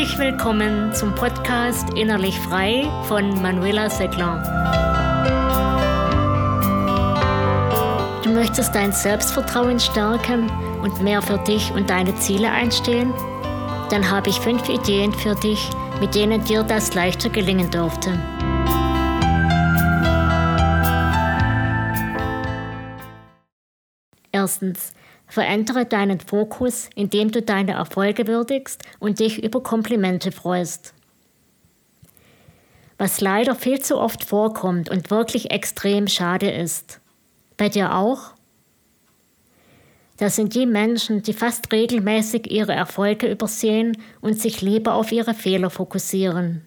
Herzlich willkommen zum Podcast Innerlich Frei von Manuela Seckler. Du möchtest dein Selbstvertrauen stärken und mehr für dich und deine Ziele einstehen? Dann habe ich fünf Ideen für dich, mit denen dir das leichter gelingen dürfte. Erstens, verändere deinen Fokus, indem du deine Erfolge würdigst und dich über Komplimente freust. Was leider viel zu oft vorkommt und wirklich extrem schade ist. Bei dir auch? Das sind die Menschen, die fast regelmäßig ihre Erfolge übersehen und sich lieber auf ihre Fehler fokussieren.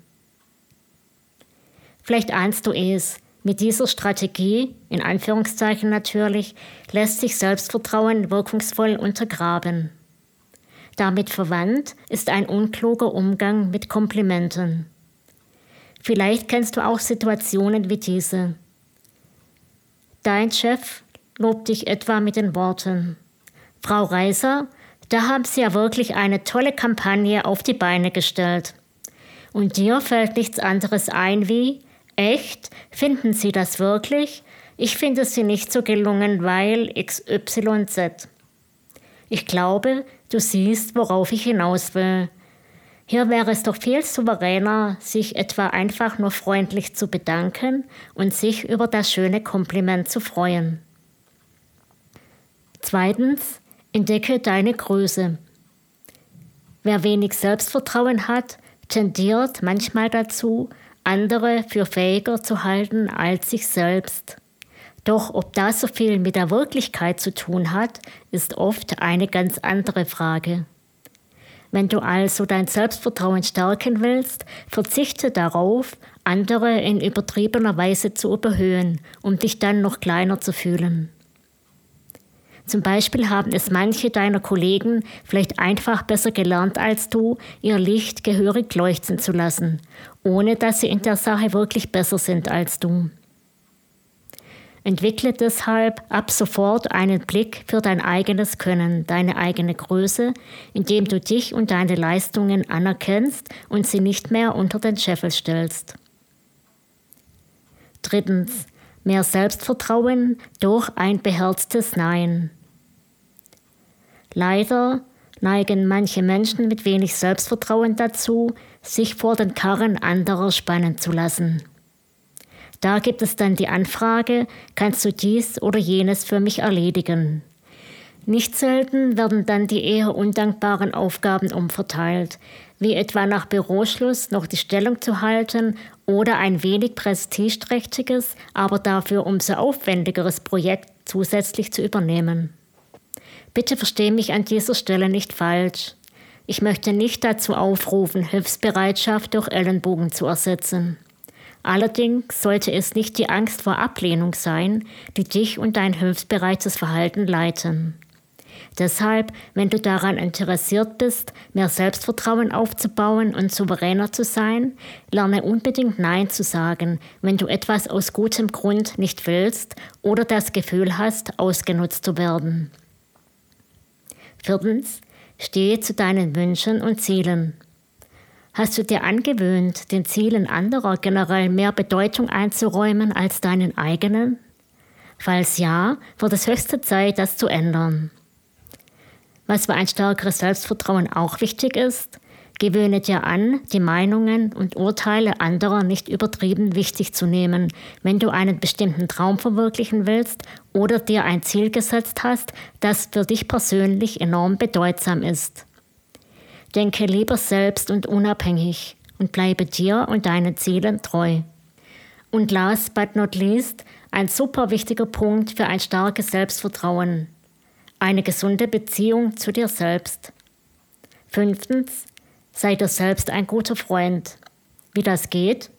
Vielleicht ahnst du es, mit dieser Strategie, in Anführungszeichen natürlich, lässt sich Selbstvertrauen wirkungsvoll untergraben. Damit verwandt ist ein unkluger Umgang mit Komplimenten. Vielleicht kennst du auch Situationen wie diese. Dein Chef lobt dich etwa mit den Worten Frau Reiser, da haben Sie ja wirklich eine tolle Kampagne auf die Beine gestellt. Und dir fällt nichts anderes ein wie Echt? Finden Sie das wirklich? Ich finde sie nicht so gelungen, weil XYZ. Ich glaube, du siehst, worauf ich hinaus will. Hier wäre es doch viel souveräner, sich etwa einfach nur freundlich zu bedanken und sich über das schöne Kompliment zu freuen. Zweitens, entdecke deine Größe. Wer wenig Selbstvertrauen hat, tendiert manchmal dazu, andere für fähiger zu halten als sich selbst. Doch ob das so viel mit der Wirklichkeit zu tun hat, ist oft eine ganz andere Frage. Wenn du also dein Selbstvertrauen stärken willst, verzichte darauf, andere in übertriebener Weise zu überhöhen, um dich dann noch kleiner zu fühlen. Zum Beispiel haben es manche deiner Kollegen vielleicht einfach besser gelernt als du, ihr Licht gehörig leuchten zu lassen, ohne dass sie in der Sache wirklich besser sind als du. Entwickle deshalb ab sofort einen Blick für dein eigenes Können, deine eigene Größe, indem du dich und deine Leistungen anerkennst und sie nicht mehr unter den Scheffel stellst. Drittens, mehr Selbstvertrauen durch ein beherztes Nein. Leider neigen manche Menschen mit wenig Selbstvertrauen dazu, sich vor den Karren anderer spannen zu lassen. Da gibt es dann die Anfrage, kannst du dies oder jenes für mich erledigen? Nicht selten werden dann die eher undankbaren Aufgaben umverteilt, wie etwa nach Büroschluss noch die Stellung zu halten oder ein wenig prestigeträchtiges, aber dafür umso aufwendigeres Projekt zusätzlich zu übernehmen. Bitte verstehe mich an dieser Stelle nicht falsch. Ich möchte nicht dazu aufrufen, Hilfsbereitschaft durch Ellenbogen zu ersetzen. Allerdings sollte es nicht die Angst vor Ablehnung sein, die dich und dein hilfsbereites Verhalten leiten. Deshalb, wenn du daran interessiert bist, mehr Selbstvertrauen aufzubauen und souveräner zu sein, lerne unbedingt Nein zu sagen, wenn du etwas aus gutem Grund nicht willst oder das Gefühl hast, ausgenutzt zu werden. Viertens, stehe zu deinen Wünschen und Zielen. Hast du dir angewöhnt, den Zielen anderer generell mehr Bedeutung einzuräumen als deinen eigenen? Falls ja, wird es höchste Zeit, das zu ändern. Was für ein stärkeres Selbstvertrauen auch wichtig ist, Gewöhne dir an, die Meinungen und Urteile anderer nicht übertrieben wichtig zu nehmen, wenn du einen bestimmten Traum verwirklichen willst oder dir ein Ziel gesetzt hast, das für dich persönlich enorm bedeutsam ist. Denke lieber selbst und unabhängig und bleibe dir und deinen Zielen treu. Und last but not least, ein super wichtiger Punkt für ein starkes Selbstvertrauen. Eine gesunde Beziehung zu dir selbst. Fünftens, Sei dir selbst ein guter Freund. Wie das geht?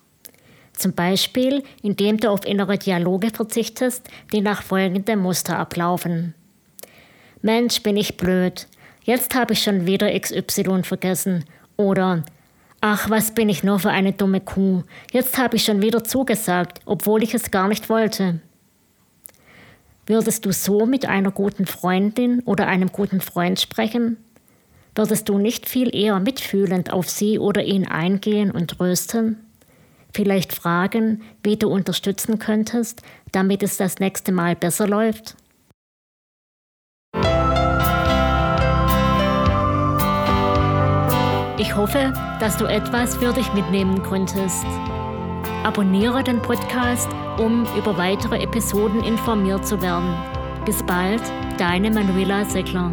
Zum Beispiel, indem du auf innere Dialoge verzichtest, die nach folgendem Muster ablaufen. Mensch, bin ich blöd. Jetzt habe ich schon wieder XY vergessen. Oder Ach, was bin ich nur für eine dumme Kuh. Jetzt habe ich schon wieder zugesagt, obwohl ich es gar nicht wollte. Würdest du so mit einer guten Freundin oder einem guten Freund sprechen? Würdest du nicht viel eher mitfühlend auf sie oder ihn eingehen und trösten? Vielleicht fragen, wie du unterstützen könntest, damit es das nächste Mal besser läuft? Ich hoffe, dass du etwas für dich mitnehmen konntest. Abonniere den Podcast, um über weitere Episoden informiert zu werden. Bis bald, deine Manuela Seckler.